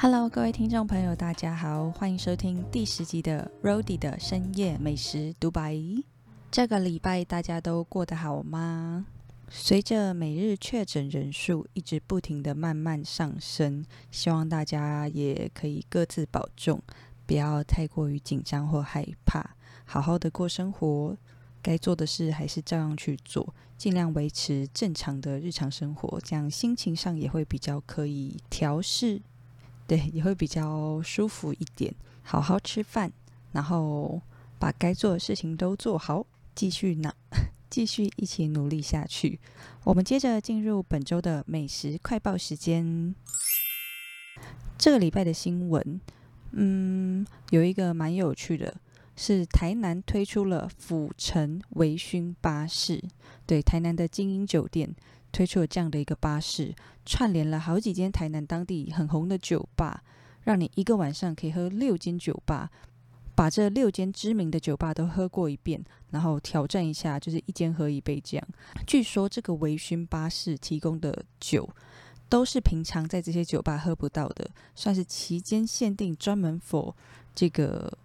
Hello，各位听众朋友，大家好，欢迎收听第十集的 Rody 的深夜美食独白。这个礼拜大家都过得好吗？随着每日确诊人数一直不停的慢慢上升，希望大家也可以各自保重，不要太过于紧张或害怕，好好的过生活，该做的事还是照样去做，尽量维持正常的日常生活，这样心情上也会比较可以调试。对，也会比较舒服一点。好好吃饭，然后把该做的事情都做好，继续呢，继续一起努力下去。我们接着进入本周的美食快报时间。这个礼拜的新闻，嗯，有一个蛮有趣的，是台南推出了府城微醺巴士。对，台南的精英酒店。推出了这样的一个巴士，串联了好几间台南当地很红的酒吧，让你一个晚上可以喝六间酒吧，把这六间知名的酒吧都喝过一遍，然后挑战一下，就是一间喝一杯这样。据说这个微醺巴士提供的酒，都是平常在这些酒吧喝不到的，算是期间限定，专门否这个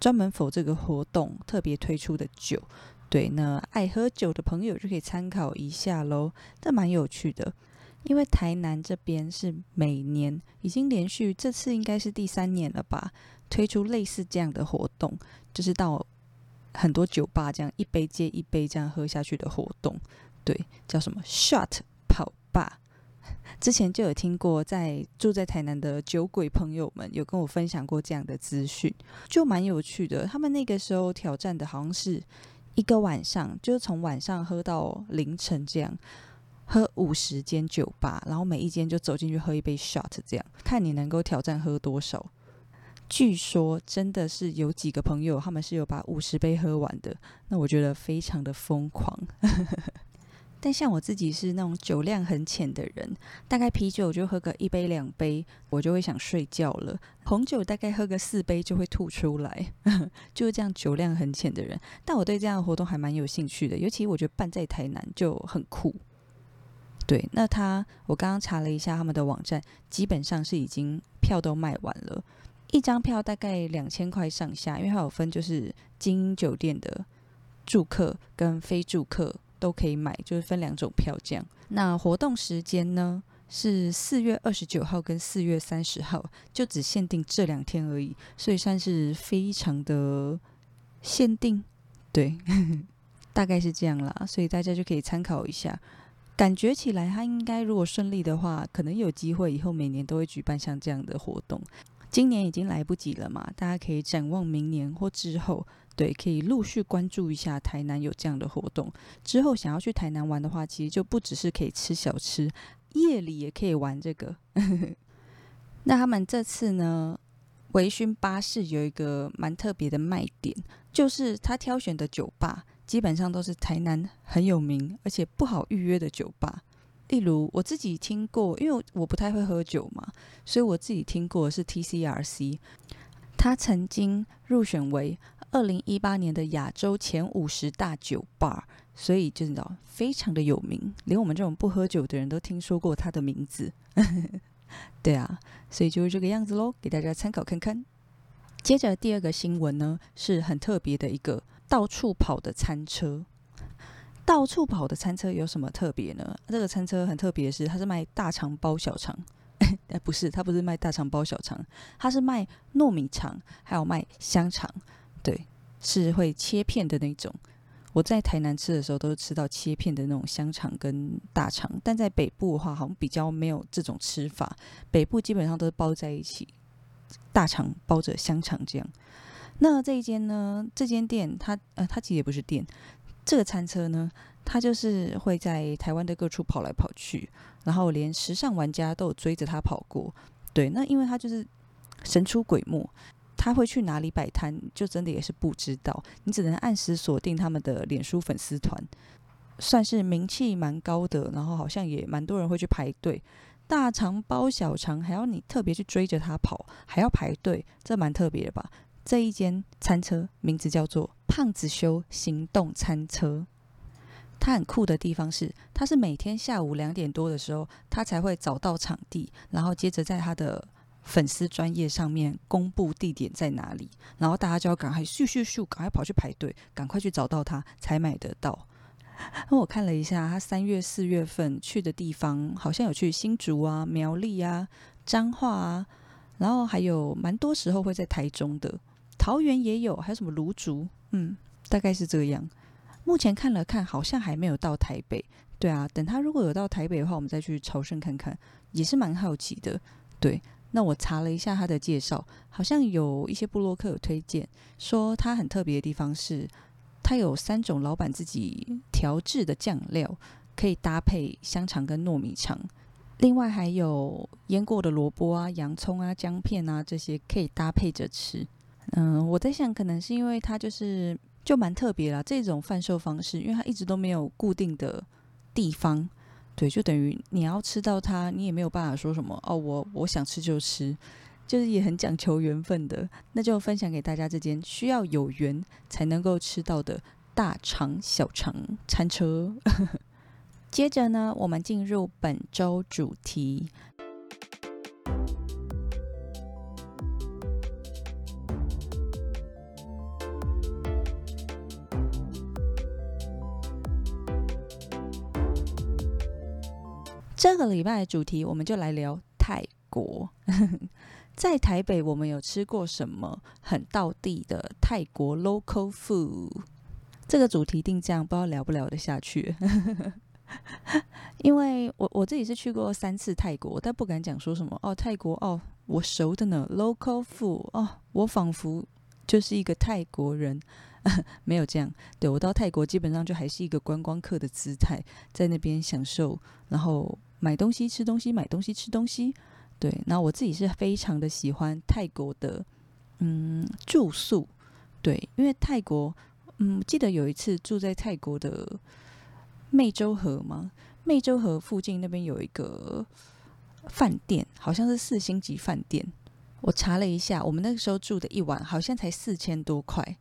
专门否这个活动特别推出的酒。对，那爱喝酒的朋友就可以参考一下喽，这蛮有趣的。因为台南这边是每年已经连续这次应该是第三年了吧，推出类似这样的活动，就是到很多酒吧这样一杯接一杯这样喝下去的活动。对，叫什么 shot 跑吧。之前就有听过，在住在台南的酒鬼朋友们有跟我分享过这样的资讯，就蛮有趣的。他们那个时候挑战的好像是。一个晚上就是从晚上喝到凌晨，这样喝五十间酒吧，然后每一间就走进去喝一杯 shot，这样看你能够挑战喝多少。据说真的是有几个朋友，他们是有把五十杯喝完的，那我觉得非常的疯狂。但像我自己是那种酒量很浅的人，大概啤酒就喝个一杯两杯，我就会想睡觉了。红酒大概喝个四杯就会吐出来，就是这样酒量很浅的人。但我对这样的活动还蛮有兴趣的，尤其我觉得办在台南就很酷。对，那他我刚刚查了一下他们的网站，基本上是已经票都卖完了，一张票大概两千块上下，因为它有分就是精英酒店的住客跟非住客。都可以买，就是分两种票这样。那活动时间呢是四月二十九号跟四月三十号，就只限定这两天而已，所以算是非常的限定。对，大概是这样啦，所以大家就可以参考一下。感觉起来，它应该如果顺利的话，可能有机会以后每年都会举办像这样的活动。今年已经来不及了嘛，大家可以展望明年或之后。对，可以陆续关注一下台南有这样的活动。之后想要去台南玩的话，其实就不只是可以吃小吃，夜里也可以玩这个。那他们这次呢，微醺巴士有一个蛮特别的卖点，就是他挑选的酒吧基本上都是台南很有名而且不好预约的酒吧。例如我自己听过，因为我不太会喝酒嘛，所以我自己听过是 TCRC，他曾经入选为。二零一八年的亚洲前五十大酒吧，所以就知道非常的有名，连我们这种不喝酒的人都听说过他的名字。对啊，所以就是这个样子喽，给大家参考看看。接着第二个新闻呢，是很特别的一个到处跑的餐车。到处跑的餐车有什么特别呢？这个餐车很特别是，它是卖大肠包小肠。哎，不是，它不是卖大肠包小肠，它是卖糯米肠，还有卖香肠。对，是会切片的那种。我在台南吃的时候，都是吃到切片的那种香肠跟大肠。但在北部的话，好像比较没有这种吃法。北部基本上都是包在一起，大肠包着香肠这样。那这一间呢？这间店它呃，它其实也不是店。这个餐车呢，它就是会在台湾的各处跑来跑去，然后连时尚玩家都有追着它跑过。对，那因为它就是神出鬼没。他会去哪里摆摊，就真的也是不知道。你只能按时锁定他们的脸书粉丝团，算是名气蛮高的。然后好像也蛮多人会去排队，大肠包小肠，还要你特别去追着他跑，还要排队，这蛮特别的吧？这一间餐车名字叫做“胖子修行动餐车”。它很酷的地方是，它是每天下午两点多的时候，他才会找到场地，然后接着在他的。粉丝专业上面公布地点在哪里，然后大家就要赶快咻咻咻，赶快跑去排队，赶快去找到它才买得到。那我看了一下，他三月、四月份去的地方，好像有去新竹啊、苗栗啊、彰化啊，然后还有蛮多时候会在台中的，桃园也有，还有什么芦竹，嗯，大概是这样。目前看了看，好像还没有到台北。对啊，等他如果有到台北的话，我们再去朝圣看看，也是蛮好奇的。对，那我查了一下他的介绍，好像有一些布洛克有推荐，说他很特别的地方是。他有三种老板自己调制的酱料，可以搭配香肠跟糯米肠。另外还有腌过的萝卜啊、洋葱啊、姜片啊这些可以搭配着吃。嗯，我在想，可能是因为它就是就蛮特别啦，这种贩售方式，因为它一直都没有固定的地方，对，就等于你要吃到它，你也没有办法说什么哦，我我想吃就吃。就是也很讲求缘分的，那就分享给大家这间需要有缘才能够吃到的大肠小肠餐车。接着呢，我们进入本周主题。个礼拜的主题，我们就来聊泰国。在台北，我们有吃过什么很道地的泰国 local food？这个主题定这样，不知道聊不聊得下去。因为我我自己是去过三次泰国，但不敢讲说什么哦，泰国哦，我熟的呢，local food 哦，我仿佛就是一个泰国人，没有这样。对我到泰国基本上就还是一个观光客的姿态，在那边享受，然后买东西、吃东西、买东西、吃东西。对，那我自己是非常的喜欢泰国的，嗯，住宿。对，因为泰国，嗯，记得有一次住在泰国的湄洲河吗？湄洲河附近那边有一个饭店，好像是四星级饭店。我查了一下，我们那个时候住的一晚好像才四千多块，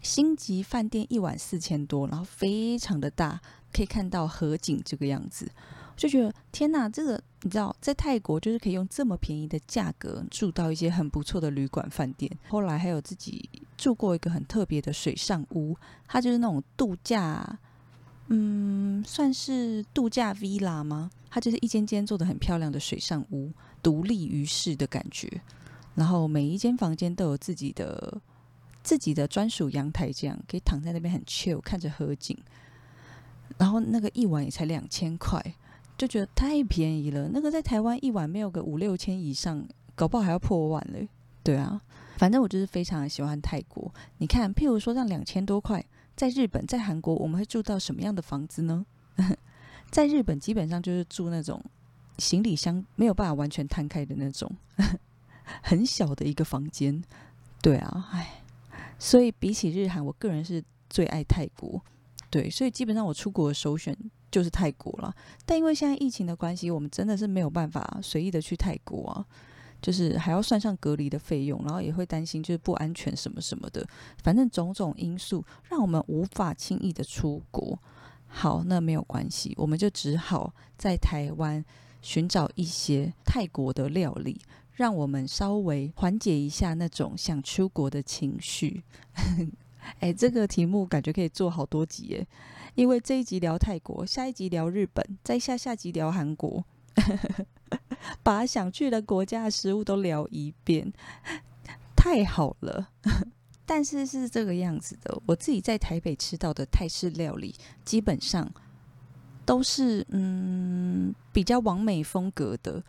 星级饭店一晚四千多，然后非常的大，可以看到河景这个样子。就觉得天哪，这个你知道，在泰国就是可以用这么便宜的价格住到一些很不错的旅馆饭店。后来还有自己住过一个很特别的水上屋，它就是那种度假，嗯，算是度假 villa 吗？它就是一间间做的很漂亮的水上屋，独立于世的感觉。然后每一间房间都有自己的自己的专属阳台，这样可以躺在那边很 chill，看着河景。然后那个一晚也才两千块。就觉得太便宜了，那个在台湾一晚没有个五六千以上，搞不好还要破万嘞。对啊，反正我就是非常喜欢泰国。你看，譬如说让两千多块，在日本、在韩国，我们会住到什么样的房子呢？在日本基本上就是住那种行李箱没有办法完全摊开的那种 很小的一个房间。对啊，唉，所以比起日韩，我个人是最爱泰国。对，所以基本上我出国的首选。就是泰国了，但因为现在疫情的关系，我们真的是没有办法随意的去泰国啊，就是还要算上隔离的费用，然后也会担心就是不安全什么什么的，反正种种因素让我们无法轻易的出国。好，那没有关系，我们就只好在台湾寻找一些泰国的料理，让我们稍微缓解一下那种想出国的情绪。哎，这个题目感觉可以做好多集耶。因为这一集聊泰国，下一集聊日本，再下下集聊韩国，把想去的国家的食物都聊一遍，太好了。但是是这个样子的，我自己在台北吃到的泰式料理，基本上都是嗯比较完美风格的，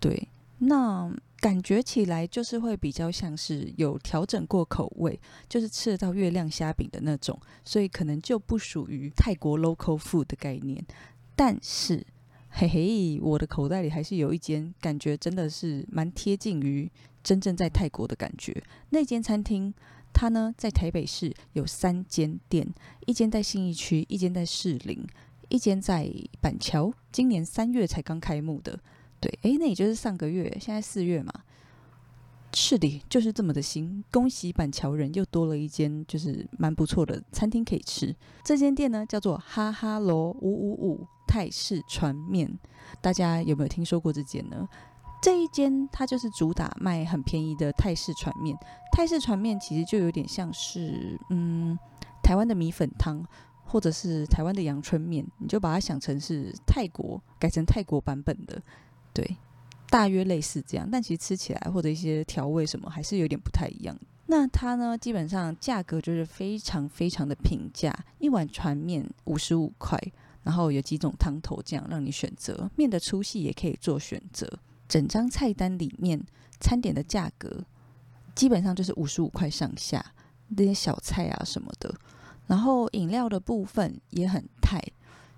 对，那。感觉起来就是会比较像是有调整过口味，就是吃得到月亮虾饼的那种，所以可能就不属于泰国 local food 的概念。但是，嘿嘿，我的口袋里还是有一间感觉真的是蛮贴近于真正在泰国的感觉。那间餐厅，它呢在台北市有三间店，一间在信义区，一间在士林，一间在板桥，今年三月才刚开幕的。对，哎，那也就是上个月，现在四月嘛，是的，就是这么的新。恭喜板桥人又多了一间，就是蛮不错的餐厅可以吃。这间店呢叫做哈哈罗五五五泰式船面，大家有没有听说过这间呢？这一间它就是主打卖很便宜的泰式船面，泰式船面其实就有点像是嗯台湾的米粉汤，或者是台湾的阳春面，你就把它想成是泰国改成泰国版本的，对，大约类似这样，但其实吃起来或者一些调味什么还是有点不太一样。那它呢，基本上价格就是非常非常的平价，一碗船面五十五块，然后有几种汤头这样让你选择，面的粗细也可以做选择。整张菜单里面，餐点的价格基本上就是五十五块上下，那些小菜啊什么的。然后饮料的部分也很泰，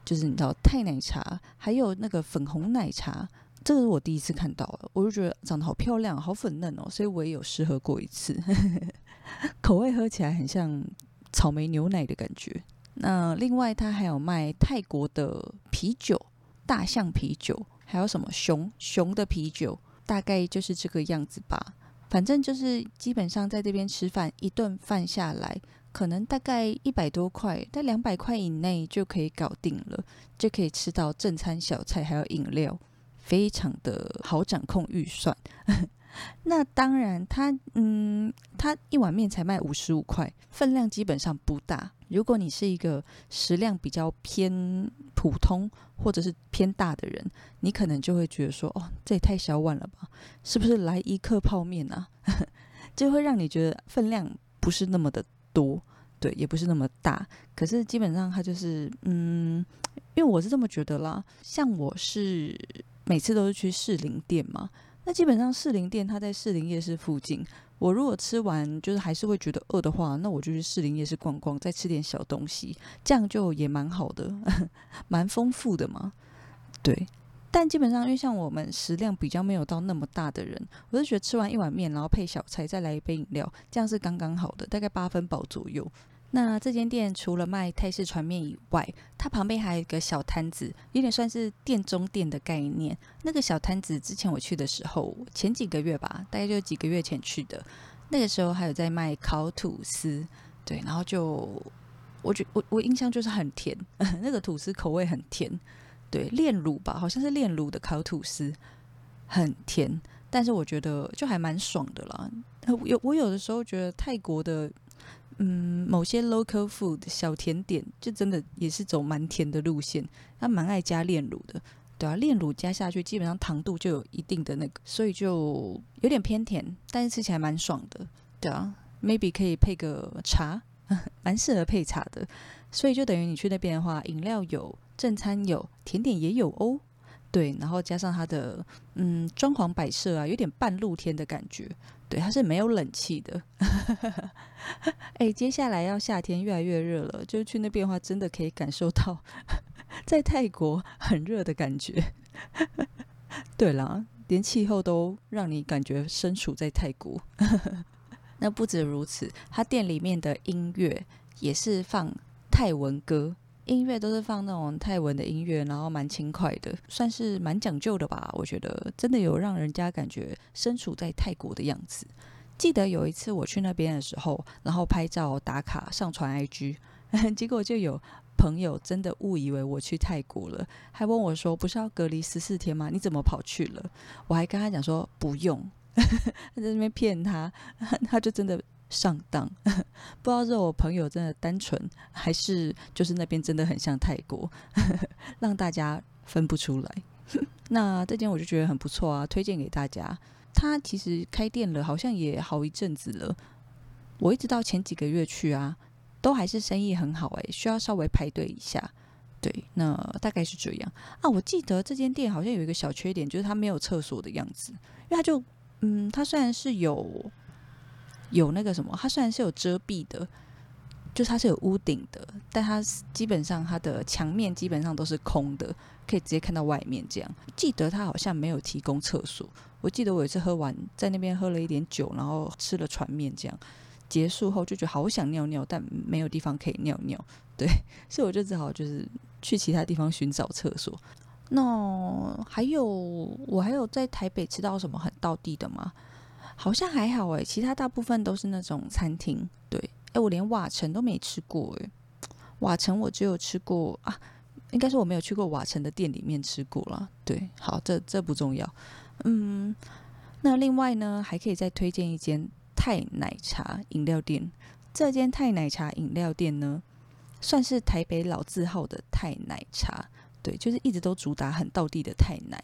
就是你知道泰奶茶，还有那个粉红奶茶，这个是我第一次看到了，我就觉得长得好漂亮，好粉嫩哦，所以我也有试喝过一次，口味喝起来很像草莓牛奶的感觉。那另外它还有卖泰国的啤酒，大象啤酒。还有什么熊熊的啤酒，大概就是这个样子吧。反正就是基本上在这边吃饭，一顿饭下来，可能大概一百多块，在两百块以内就可以搞定了，就可以吃到正餐、小菜还有饮料，非常的好掌控预算。那当然，它嗯，它一碗面才卖五十五块，分量基本上不大。如果你是一个食量比较偏普通或者是偏大的人，你可能就会觉得说，哦，这也太小碗了吧？是不是来一克泡面啊？就会让你觉得分量不是那么的多，对，也不是那么大。可是基本上它就是，嗯，因为我是这么觉得啦。像我是每次都是去士林店嘛。那基本上士林店，它在士林夜市附近。我如果吃完就是还是会觉得饿的话，那我就去士林夜市逛逛，再吃点小东西，这样就也蛮好的，蛮丰富的嘛。对，但基本上因为像我们食量比较没有到那么大的人，我就觉得吃完一碗面，然后配小菜，再来一杯饮料，这样是刚刚好的，大概八分饱左右。那这间店除了卖泰式船面以外，它旁边还有一个小摊子，有点算是店中店的概念。那个小摊子之前我去的时候，前几个月吧，大概就几个月前去的，那个时候还有在卖烤吐司，对，然后就我觉我我印象就是很甜，那个吐司口味很甜，对，炼乳吧，好像是炼乳的烤吐司，很甜，但是我觉得就还蛮爽的啦。有我有的时候觉得泰国的。嗯，某些 local food 小甜点就真的也是走蛮甜的路线，他蛮爱加炼乳的，对啊，炼乳加下去，基本上糖度就有一定的那个，所以就有点偏甜，但是吃起来蛮爽的，对啊，maybe 可以配个茶，蛮适合配茶的，所以就等于你去那边的话，饮料有，正餐有，甜点也有哦。对，然后加上它的嗯装潢摆设啊，有点半露天的感觉。对，它是没有冷气的。哎，接下来要夏天越来越热了，就去那边的话，真的可以感受到 在泰国很热的感觉。对啦，连气候都让你感觉身处在泰国。那不止如此，他店里面的音乐也是放泰文歌。音乐都是放那种泰文的音乐，然后蛮轻快的，算是蛮讲究的吧。我觉得真的有让人家感觉身处在泰国的样子。记得有一次我去那边的时候，然后拍照打卡上传 IG，结果就有朋友真的误以为我去泰国了，还问我说：“不是要隔离十四天吗？你怎么跑去了？”我还跟他讲说：“不用。” 在那边骗他，他就真的。上当，不知道是我朋友真的单纯，还是就是那边真的很像泰国，让大家分不出来。那这间我就觉得很不错啊，推荐给大家。他其实开店了，好像也好一阵子了。我一直到前几个月去啊，都还是生意很好诶，需要稍微排队一下。对，那大概是这样啊。我记得这间店好像有一个小缺点，就是它没有厕所的样子，因为它就嗯，它虽然是有。有那个什么，它虽然是有遮蔽的，就是它是有屋顶的，但它基本上它的墙面基本上都是空的，可以直接看到外面。这样记得它好像没有提供厕所。我记得我有一次喝完在那边喝了一点酒，然后吃了船面，这样结束后就觉得好想尿尿，但没有地方可以尿尿。对，所以我就只好就是去其他地方寻找厕所。那还有我还有在台北吃到什么很道地的吗？好像还好诶，其他大部分都是那种餐厅。对，诶，我连瓦城都没吃过诶，瓦城我只有吃过啊，应该是我没有去过瓦城的店里面吃过了。对，好，这这不重要。嗯，那另外呢，还可以再推荐一间泰奶茶饮料店。这间泰奶茶饮料店呢，算是台北老字号的泰奶茶，对，就是一直都主打很道地的泰奶。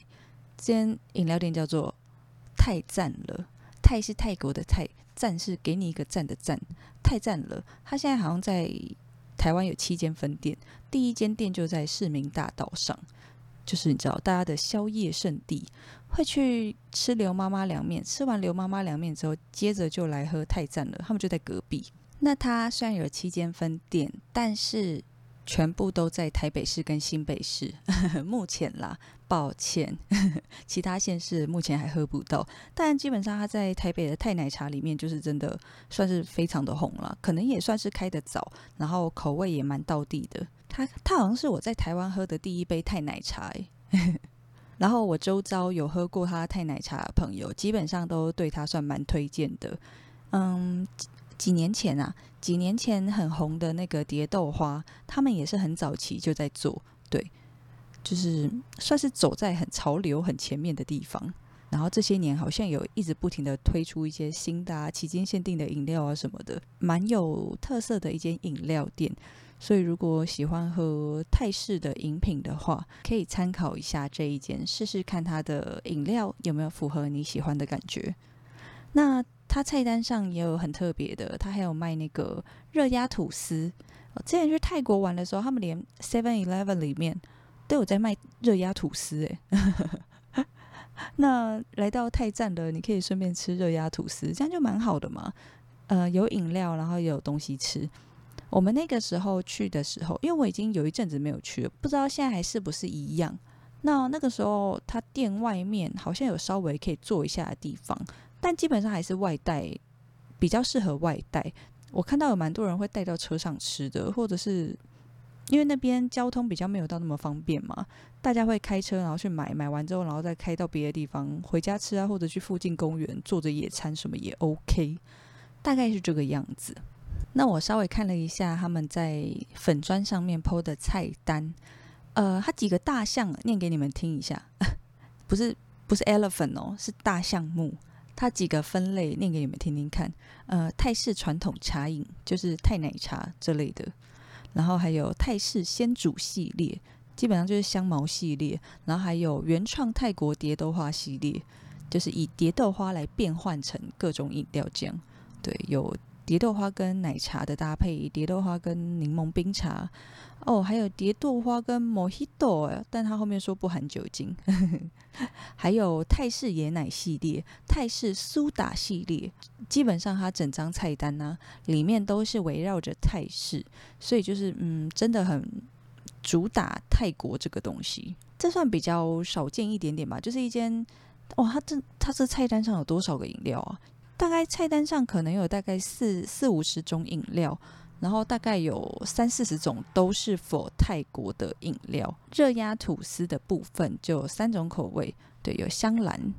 这间饮料店叫做泰赞了，泰是泰国的泰，赞是给你一个赞的赞，泰赞了。他现在好像在台湾有七间分店，第一间店就在市民大道上，就是你知道大家的宵夜圣地，会去吃刘妈妈凉面，吃完刘妈妈凉面之后，接着就来喝泰赞了，他们就在隔壁。那他虽然有七间分店，但是全部都在台北市跟新北市。目前啦，抱歉，其他县市目前还喝不到。但基本上它在台北的泰奶茶里面，就是真的算是非常的红了。可能也算是开的早，然后口味也蛮到地的。它它好像是我在台湾喝的第一杯泰奶茶。然后我周遭有喝过它泰奶茶的朋友，基本上都对它算蛮推荐的。嗯。几年前啊，几年前很红的那个蝶豆花，他们也是很早期就在做，对，就是算是走在很潮流、很前面的地方。然后这些年好像有一直不停的推出一些新的啊、期间限定的饮料啊什么的，蛮有特色的一间饮料店。所以如果喜欢喝泰式的饮品的话，可以参考一下这一间，试试看它的饮料有没有符合你喜欢的感觉。那。他菜单上也有很特别的，他还有卖那个热压吐司。我之前去泰国玩的时候，他们连 Seven Eleven 里面都有在卖热压吐司。哎，那来到泰站的，你可以顺便吃热压吐司，这样就蛮好的嘛。呃，有饮料，然后也有东西吃。我们那个时候去的时候，因为我已经有一阵子没有去了，不知道现在还是不是一样。那那个时候，他店外面好像有稍微可以坐一下的地方。但基本上还是外带，比较适合外带。我看到有蛮多人会带到车上吃的，或者是因为那边交通比较没有到那么方便嘛，大家会开车然后去买，买完之后然后再开到别的地方回家吃啊，或者去附近公园坐着野餐什么也 OK，大概是这个样子。那我稍微看了一下他们在粉砖上面 PO 的菜单，呃，它几个大项念给你们听一下，不是不是 elephant 哦，是大项目。它几个分类念给你们听听看，呃，泰式传统茶饮就是泰奶茶这类的，然后还有泰式先煮系列，基本上就是香茅系列，然后还有原创泰国蝶豆花系列，就是以蝶豆花来变换成各种饮料酱，对，有。蝶豆花跟奶茶的搭配，蝶豆花跟柠檬冰茶，哦，还有蝶豆花跟 Mojito，但他后面说不含酒精。还有泰式椰奶系列、泰式苏打系列，基本上它整张菜单呢，里面都是围绕着泰式，所以就是嗯，真的很主打泰国这个东西。这算比较少见一点点吧，就是一间，哇，它这它这菜单上有多少个饮料啊？大概菜单上可能有大概四四五十种饮料，然后大概有三四十种都是否泰国的饮料。热压吐司的部分就有三种口味，对，有香兰、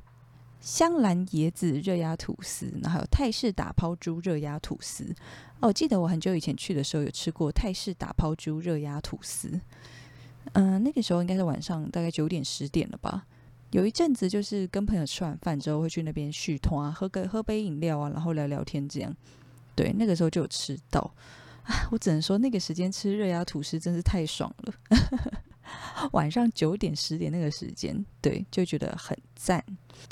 香兰椰子热压吐司，然后还有泰式打抛猪热压吐司。哦，我记得我很久以前去的时候有吃过泰式打抛猪热压吐司。嗯，那个时候应该是晚上大概九点十点了吧。有一阵子，就是跟朋友吃完饭之后，会去那边续通啊，喝个喝杯饮料啊，然后聊聊天这样。对，那个时候就有吃到啊，我只能说那个时间吃热压吐司真是太爽了。晚上九点十点那个时间，对，就觉得很赞。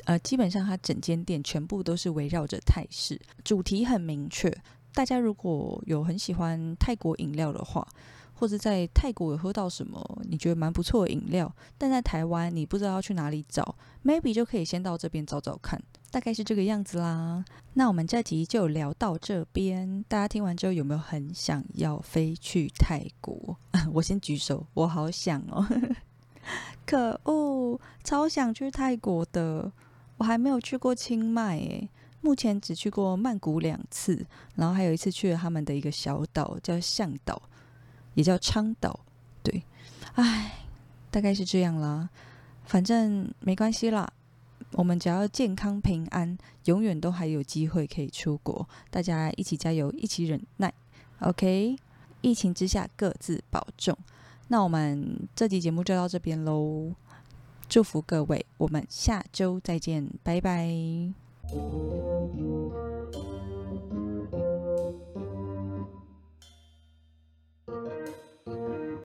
呃，基本上它整间店全部都是围绕着泰式，主题很明确。大家如果有很喜欢泰国饮料的话。或者在泰国有喝到什么你觉得蛮不错的饮料，但在台湾你不知道要去哪里找，maybe 就可以先到这边找找看，大概是这个样子啦。那我们这集就聊到这边，大家听完之后有没有很想要飞去泰国？我先举手，我好想哦，可恶，超想去泰国的，我还没有去过清迈诶，目前只去过曼谷两次，然后还有一次去了他们的一个小岛叫向岛。也叫倡导，对，唉，大概是这样啦。反正没关系啦，我们只要健康平安，永远都还有机会可以出国。大家一起加油，一起忍耐，OK？疫情之下各自保重。那我们这集节目就到这边喽。祝福各位，我们下周再见，拜拜。